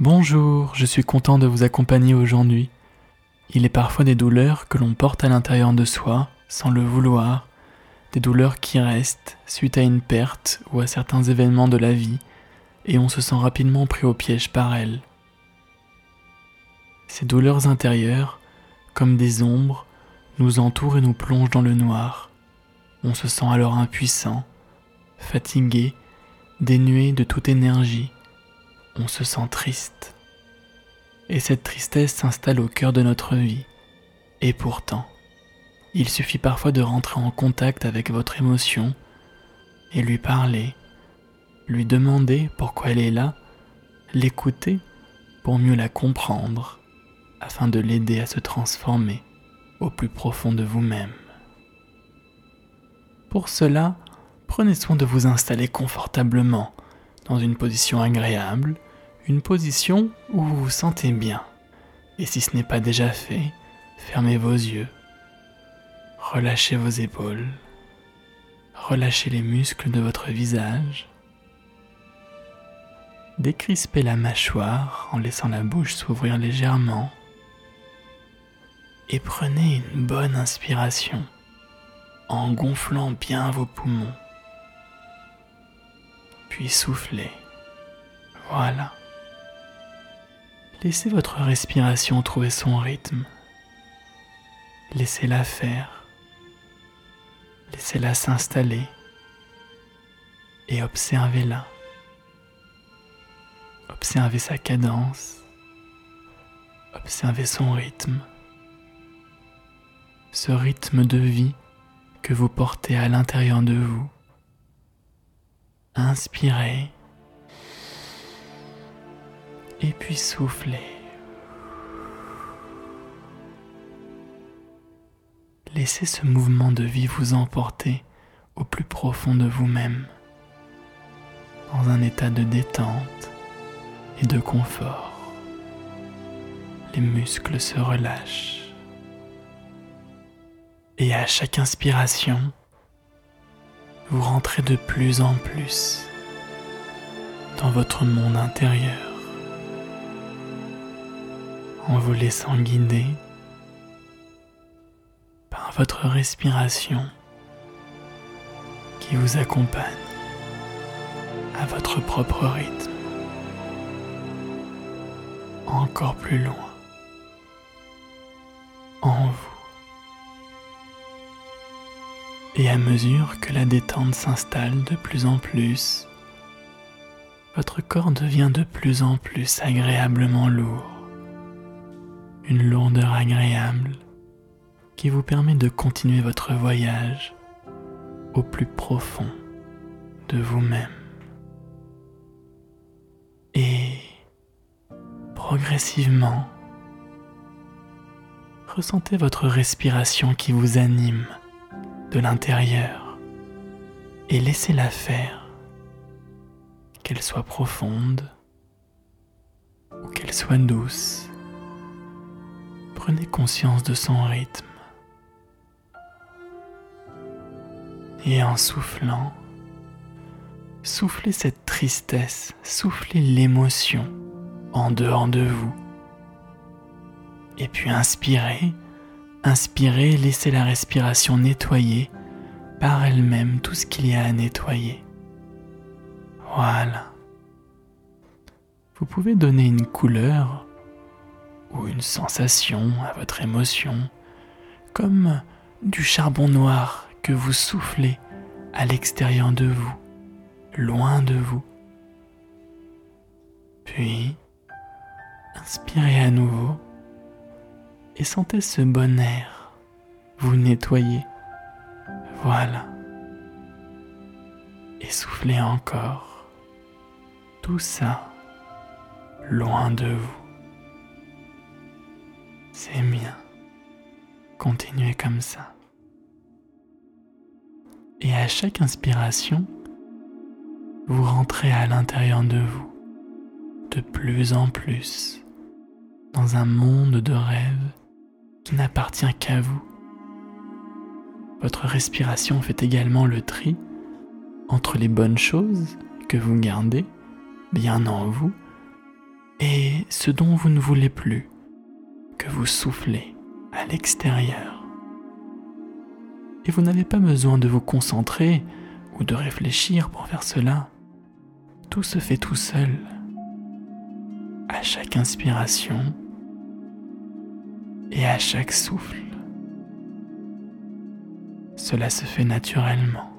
Bonjour, je suis content de vous accompagner aujourd'hui. Il est parfois des douleurs que l'on porte à l'intérieur de soi, sans le vouloir, des douleurs qui restent suite à une perte ou à certains événements de la vie, et on se sent rapidement pris au piège par elles. Ces douleurs intérieures, comme des ombres, nous entourent et nous plongent dans le noir. On se sent alors impuissant, fatigué, dénué de toute énergie. On se sent triste. Et cette tristesse s'installe au cœur de notre vie. Et pourtant, il suffit parfois de rentrer en contact avec votre émotion et lui parler, lui demander pourquoi elle est là, l'écouter pour mieux la comprendre, afin de l'aider à se transformer au plus profond de vous-même. Pour cela, prenez soin de vous installer confortablement dans une position agréable, une position où vous vous sentez bien. Et si ce n'est pas déjà fait, fermez vos yeux Relâchez vos épaules. Relâchez les muscles de votre visage. Décrispez la mâchoire en laissant la bouche s'ouvrir légèrement. Et prenez une bonne inspiration en gonflant bien vos poumons. Puis soufflez. Voilà. Laissez votre respiration trouver son rythme. Laissez-la faire. Laissez-la s'installer et observez-la. Observez sa cadence, observez son rythme, ce rythme de vie que vous portez à l'intérieur de vous. Inspirez et puis soufflez. Laissez ce mouvement de vie vous emporter au plus profond de vous-même, dans un état de détente et de confort. Les muscles se relâchent. Et à chaque inspiration, vous rentrez de plus en plus dans votre monde intérieur en vous laissant guider votre respiration qui vous accompagne à votre propre rythme, encore plus loin en vous. Et à mesure que la détente s'installe de plus en plus, votre corps devient de plus en plus agréablement lourd. Une lourdeur agréable qui vous permet de continuer votre voyage au plus profond de vous-même. Et progressivement, ressentez votre respiration qui vous anime de l'intérieur et laissez-la faire, qu'elle soit profonde ou qu'elle soit douce. Prenez conscience de son rythme. Et en soufflant, soufflez cette tristesse, soufflez l'émotion en dehors de vous. Et puis inspirez, inspirez, laissez la respiration nettoyer par elle-même tout ce qu'il y a à nettoyer. Voilà. Vous pouvez donner une couleur ou une sensation à votre émotion, comme du charbon noir que vous soufflez à l'extérieur de vous, loin de vous. Puis, inspirez à nouveau et sentez ce bon air vous nettoyer. Voilà. Et soufflez encore. Tout ça loin de vous. C'est bien. Continuez comme ça. Et à chaque inspiration, vous rentrez à l'intérieur de vous, de plus en plus, dans un monde de rêve qui n'appartient qu'à vous. Votre respiration fait également le tri entre les bonnes choses que vous gardez bien en vous et ce dont vous ne voulez plus, que vous soufflez à l'extérieur. Et vous n'avez pas besoin de vous concentrer ou de réfléchir pour faire cela. Tout se fait tout seul. À chaque inspiration et à chaque souffle. Cela se fait naturellement.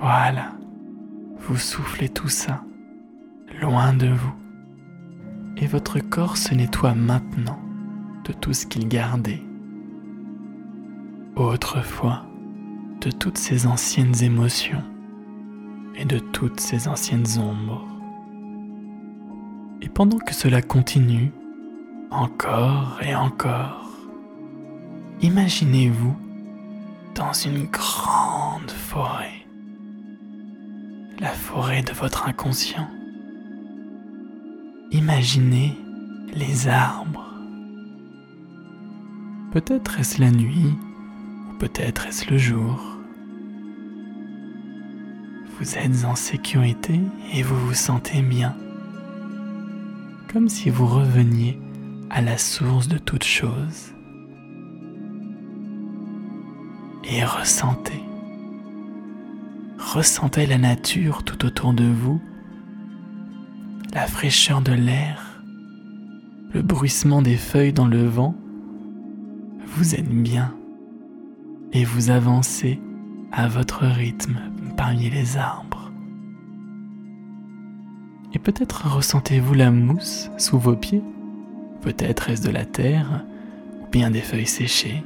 Voilà, vous soufflez tout ça loin de vous et votre corps se nettoie maintenant de tout ce qu'il gardait. Autrefois, de toutes ces anciennes émotions et de toutes ces anciennes ombres. Et pendant que cela continue, encore et encore, imaginez-vous dans une grande forêt la forêt de votre inconscient. Imaginez les arbres. Peut-être est-ce la nuit, ou peut-être est-ce le jour. Vous êtes en sécurité et vous vous sentez bien, comme si vous reveniez à la source de toute chose. Et ressentez ressentez la nature tout autour de vous, la fraîcheur de l'air, le bruissement des feuilles dans le vent. Vous êtes bien et vous avancez à votre rythme parmi les arbres. Et peut-être ressentez-vous la mousse sous vos pieds, peut-être est-ce de la terre ou bien des feuilles séchées.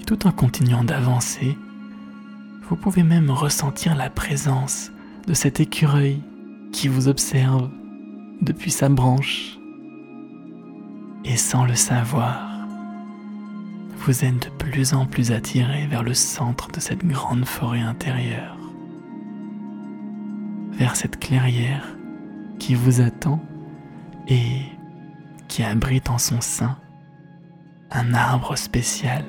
Et tout en continuant d'avancer, vous pouvez même ressentir la présence de cet écureuil qui vous observe depuis sa branche. Et sans le savoir, vous êtes de plus en plus attiré vers le centre de cette grande forêt intérieure, vers cette clairière qui vous attend et qui abrite en son sein un arbre spécial,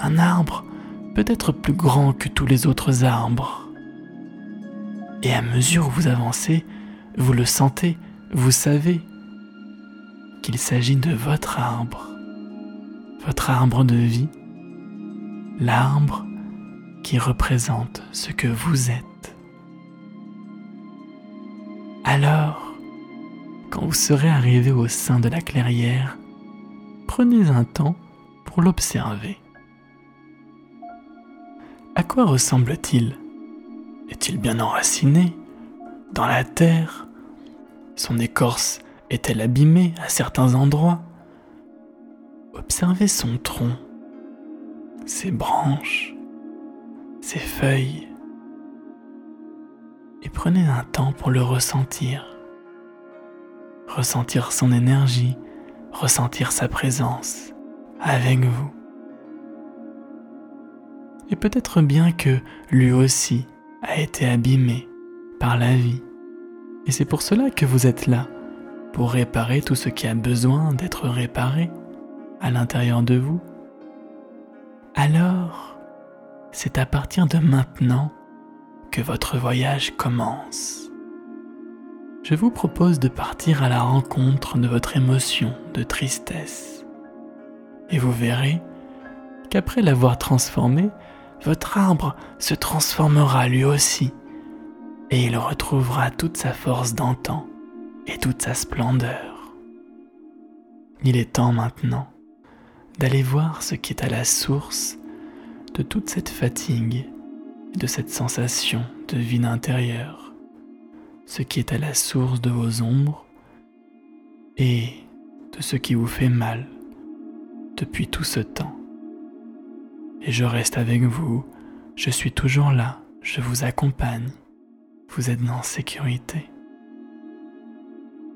un arbre peut-être plus grand que tous les autres arbres. Et à mesure où vous avancez, vous le sentez, vous savez qu'il s'agit de votre arbre, votre arbre de vie, l'arbre qui représente ce que vous êtes. Alors, quand vous serez arrivé au sein de la clairière, prenez un temps pour l'observer. À quoi ressemble-t-il? Est-il bien enraciné? Dans la terre Son écorce est-elle abîmée à certains endroits? Observez son tronc, ses branches, ses feuilles, et prenez un temps pour le ressentir. Ressentir son énergie, ressentir sa présence avec vous. Et peut-être bien que lui aussi a été abîmé par la vie. Et c'est pour cela que vous êtes là, pour réparer tout ce qui a besoin d'être réparé à l'intérieur de vous. Alors, c'est à partir de maintenant que votre voyage commence. Je vous propose de partir à la rencontre de votre émotion de tristesse. Et vous verrez qu'après l'avoir transformée, votre arbre se transformera lui aussi, et il retrouvera toute sa force d'antan et toute sa splendeur. Il est temps maintenant d'aller voir ce qui est à la source de toute cette fatigue et de cette sensation de vide intérieur, ce qui est à la source de vos ombres et de ce qui vous fait mal depuis tout ce temps et je reste avec vous, je suis toujours là, je vous accompagne, vous êtes en sécurité.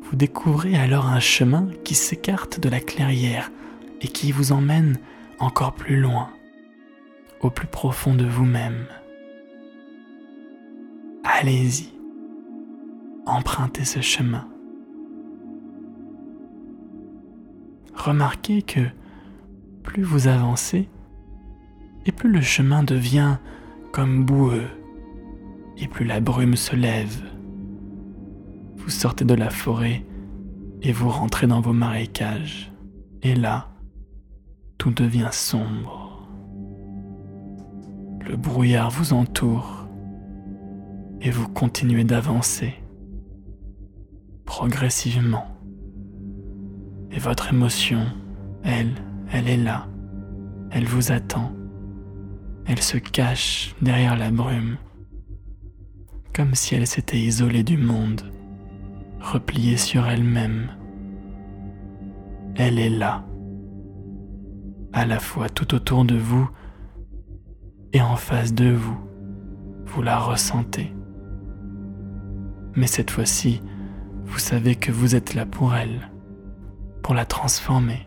Vous découvrez alors un chemin qui s'écarte de la clairière et qui vous emmène encore plus loin, au plus profond de vous-même. Allez-y, empruntez ce chemin. Remarquez que plus vous avancez, et plus le chemin devient comme boueux, et plus la brume se lève. Vous sortez de la forêt et vous rentrez dans vos marécages, et là, tout devient sombre. Le brouillard vous entoure, et vous continuez d'avancer progressivement. Et votre émotion, elle, elle est là, elle vous attend. Elle se cache derrière la brume, comme si elle s'était isolée du monde, repliée sur elle-même. Elle est là, à la fois tout autour de vous et en face de vous. Vous la ressentez. Mais cette fois-ci, vous savez que vous êtes là pour elle, pour la transformer.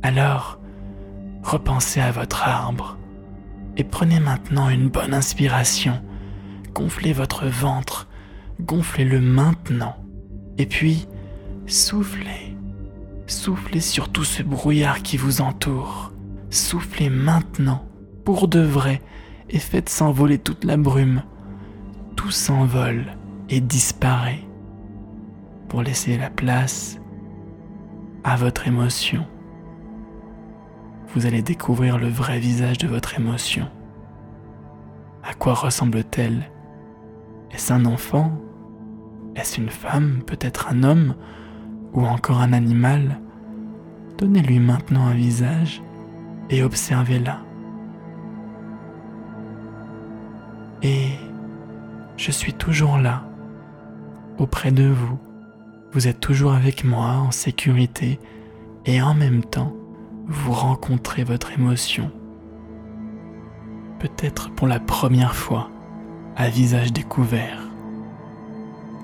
Alors, repensez à votre arbre et prenez maintenant une bonne inspiration. Gonflez votre ventre, gonflez-le maintenant. Et puis, soufflez, soufflez sur tout ce brouillard qui vous entoure. Soufflez maintenant, pour de vrai, et faites s'envoler toute la brume. Tout s'envole et disparaît pour laisser la place à votre émotion. Vous allez découvrir le vrai visage de votre émotion. À quoi ressemble-t-elle? Est-ce un enfant? Est-ce une femme? Peut-être un homme? Ou encore un animal? Donnez-lui maintenant un visage et observez-la. Et je suis toujours là, auprès de vous. Vous êtes toujours avec moi en sécurité et en même temps, vous rencontrez votre émotion. Peut-être pour la première fois, à visage découvert.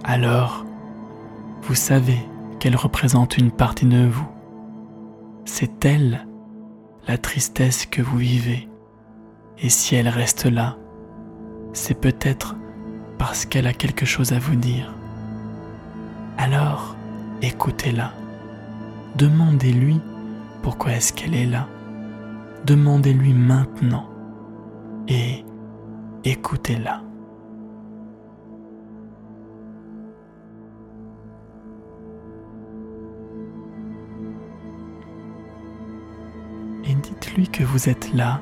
Alors, vous savez qu'elle représente une partie de vous. C'est elle, la tristesse que vous vivez. Et si elle reste là, c'est peut-être parce qu'elle a quelque chose à vous dire. Alors, écoutez-la. Demandez-lui pourquoi est-ce qu'elle est là? Demandez-lui maintenant et écoutez-la. Et dites-lui que vous êtes là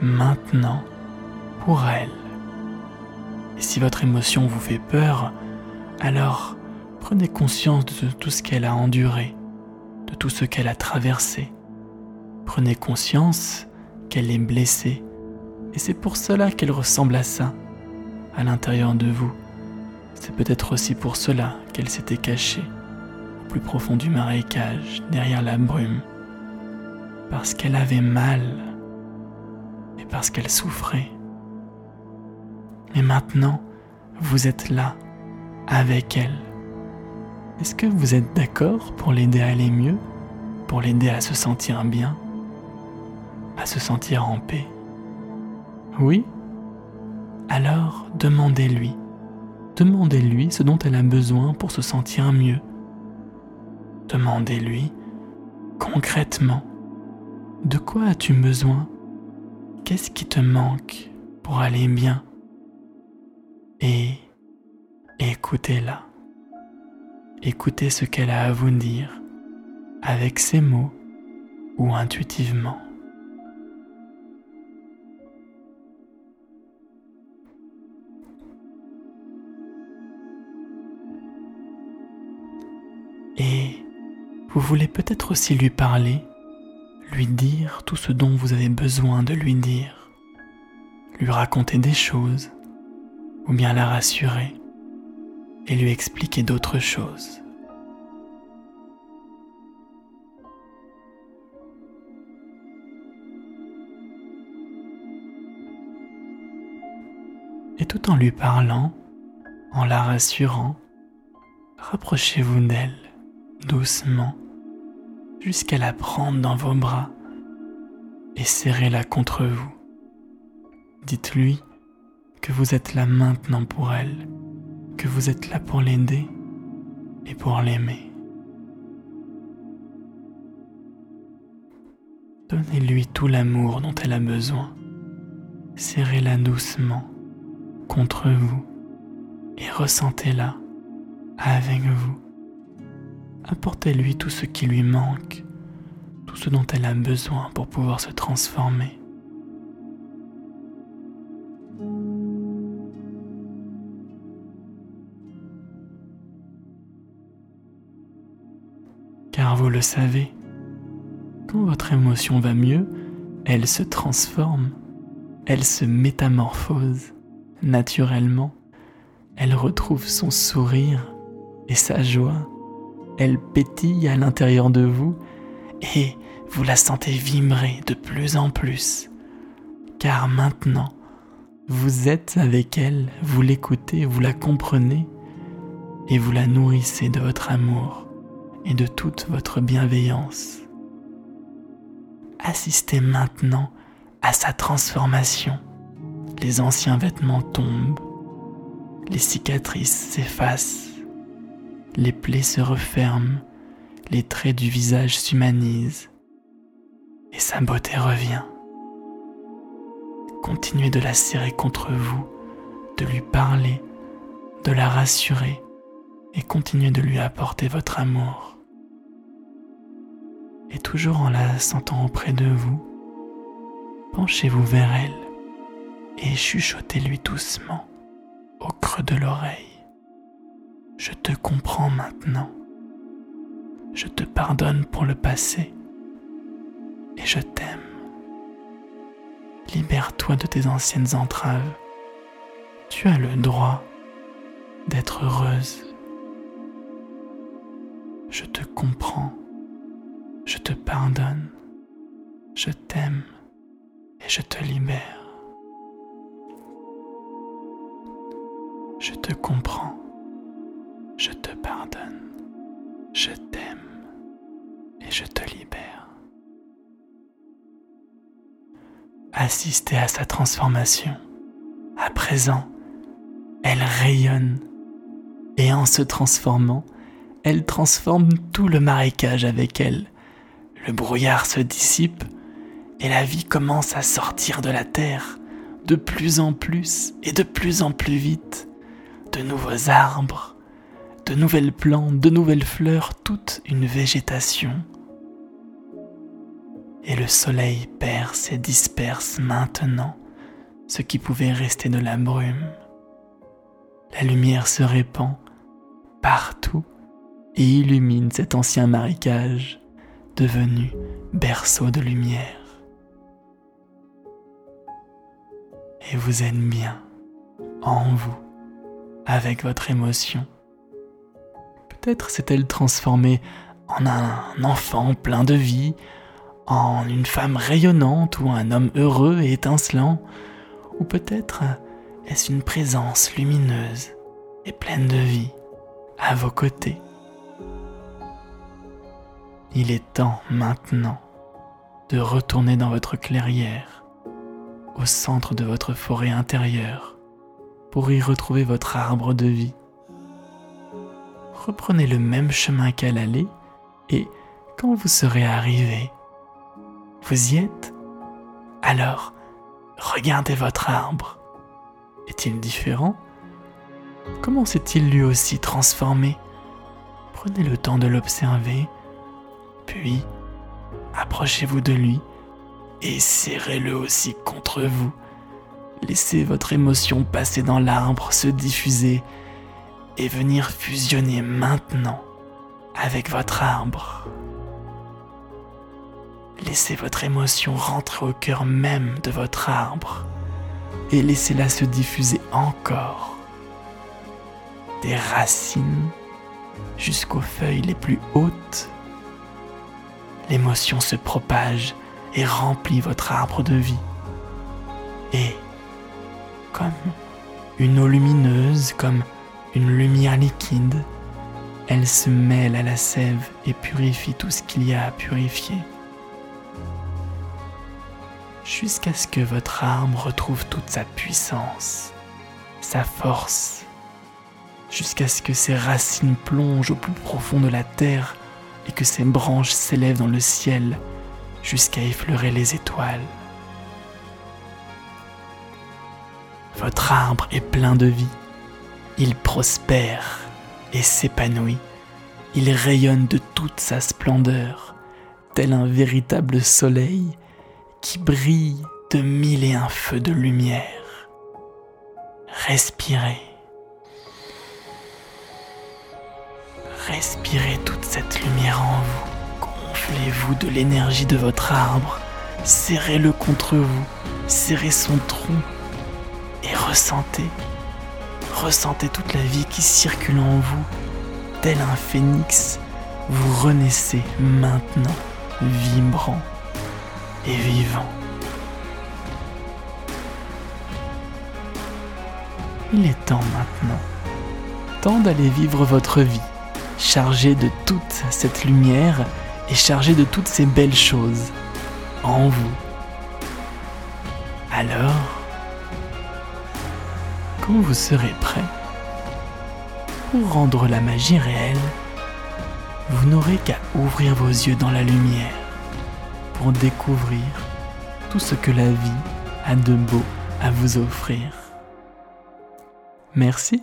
maintenant pour elle. Et si votre émotion vous fait peur, alors Prenez conscience de tout ce qu'elle a enduré, de tout ce qu'elle a traversé. Prenez conscience qu'elle est blessée. Et c'est pour cela qu'elle ressemble à ça, à l'intérieur de vous. C'est peut-être aussi pour cela qu'elle s'était cachée, au plus profond du marécage, derrière la brume. Parce qu'elle avait mal et parce qu'elle souffrait. Mais maintenant, vous êtes là, avec elle. Est-ce que vous êtes d'accord pour l'aider à aller mieux, pour l'aider à se sentir bien, à se sentir en paix Oui Alors demandez-lui, demandez-lui ce dont elle a besoin pour se sentir mieux. Demandez-lui concrètement, de quoi as-tu besoin? Qu'est-ce qui te manque pour aller bien? Et écoutez-la. Écoutez ce qu'elle a à vous dire avec ses mots ou intuitivement. Et vous voulez peut-être aussi lui parler, lui dire tout ce dont vous avez besoin de lui dire, lui raconter des choses, ou bien la rassurer et lui expliquer d'autres choses. Et tout en lui parlant, en la rassurant, rapprochez-vous d'elle doucement jusqu'à la prendre dans vos bras et serrez-la contre vous. Dites-lui que vous êtes là maintenant pour elle que vous êtes là pour l'aider et pour l'aimer. Donnez-lui tout l'amour dont elle a besoin. Serrez-la doucement contre vous et ressentez-la avec vous. Apportez-lui tout ce qui lui manque, tout ce dont elle a besoin pour pouvoir se transformer. Car vous le savez, quand votre émotion va mieux, elle se transforme, elle se métamorphose naturellement, elle retrouve son sourire et sa joie, elle pétille à l'intérieur de vous et vous la sentez vibrer de plus en plus, car maintenant, vous êtes avec elle, vous l'écoutez, vous la comprenez et vous la nourrissez de votre amour et de toute votre bienveillance. Assistez maintenant à sa transformation. Les anciens vêtements tombent, les cicatrices s'effacent, les plaies se referment, les traits du visage s'humanisent et sa beauté revient. Continuez de la serrer contre vous, de lui parler, de la rassurer et continuez de lui apporter votre amour. Et toujours en la sentant auprès de vous, penchez-vous vers elle et chuchotez-lui doucement au creux de l'oreille. Je te comprends maintenant. Je te pardonne pour le passé et je t'aime. Libère-toi de tes anciennes entraves. Tu as le droit d'être heureuse. Je te comprends. Je te pardonne. Je t'aime et je te libère. Je te comprends. Je t'aime et je te libère. Assistez à sa transformation. À présent, elle rayonne et en se transformant, elle transforme tout le marécage avec elle. Le brouillard se dissipe et la vie commence à sortir de la terre de plus en plus et de plus en plus vite. De nouveaux arbres, de nouvelles plantes, de nouvelles fleurs, toute une végétation. Et le soleil perce et disperse maintenant ce qui pouvait rester de la brume. La lumière se répand partout et illumine cet ancien marécage devenu berceau de lumière. Et vous êtes bien en vous avec votre émotion. Peut-être s'est-elle transformée en un enfant plein de vie, en une femme rayonnante ou un homme heureux et étincelant, ou peut-être est-ce une présence lumineuse et pleine de vie à vos côtés. Il est temps maintenant de retourner dans votre clairière, au centre de votre forêt intérieure, pour y retrouver votre arbre de vie. Reprenez le même chemin qu'à l'aller et quand vous serez arrivé, vous y êtes Alors, regardez votre arbre. Est-il différent? Comment s'est-il lui aussi transformé? Prenez le temps de l'observer, puis approchez-vous de lui et serrez-le aussi contre vous. Laissez votre émotion passer dans l'arbre, se diffuser et venir fusionner maintenant avec votre arbre. Laissez votre émotion rentrer au cœur même de votre arbre et laissez-la se diffuser encore des racines jusqu'aux feuilles les plus hautes. L'émotion se propage et remplit votre arbre de vie. Et comme une eau lumineuse, comme une lumière liquide, elle se mêle à la sève et purifie tout ce qu'il y a à purifier. Jusqu'à ce que votre arbre retrouve toute sa puissance, sa force, jusqu'à ce que ses racines plongent au plus profond de la terre et que ses branches s'élèvent dans le ciel jusqu'à effleurer les étoiles. Votre arbre est plein de vie. Il prospère et s'épanouit. Il rayonne de toute sa splendeur, tel un véritable soleil qui brille de mille et un feux de lumière. Respirez. Respirez toute cette lumière en vous. Gonflez-vous de l'énergie de votre arbre. Serrez-le contre vous. Serrez son tronc. Et ressentez. Ressentez toute la vie qui circule en vous. Tel un phénix, vous renaissez maintenant, vibrant et vivant. Il est temps maintenant, temps d'aller vivre votre vie chargé de toute cette lumière et chargé de toutes ces belles choses en vous. Alors, quand vous serez prêt pour rendre la magie réelle, vous n'aurez qu'à ouvrir vos yeux dans la lumière pour découvrir tout ce que la vie a de beau à vous offrir. Merci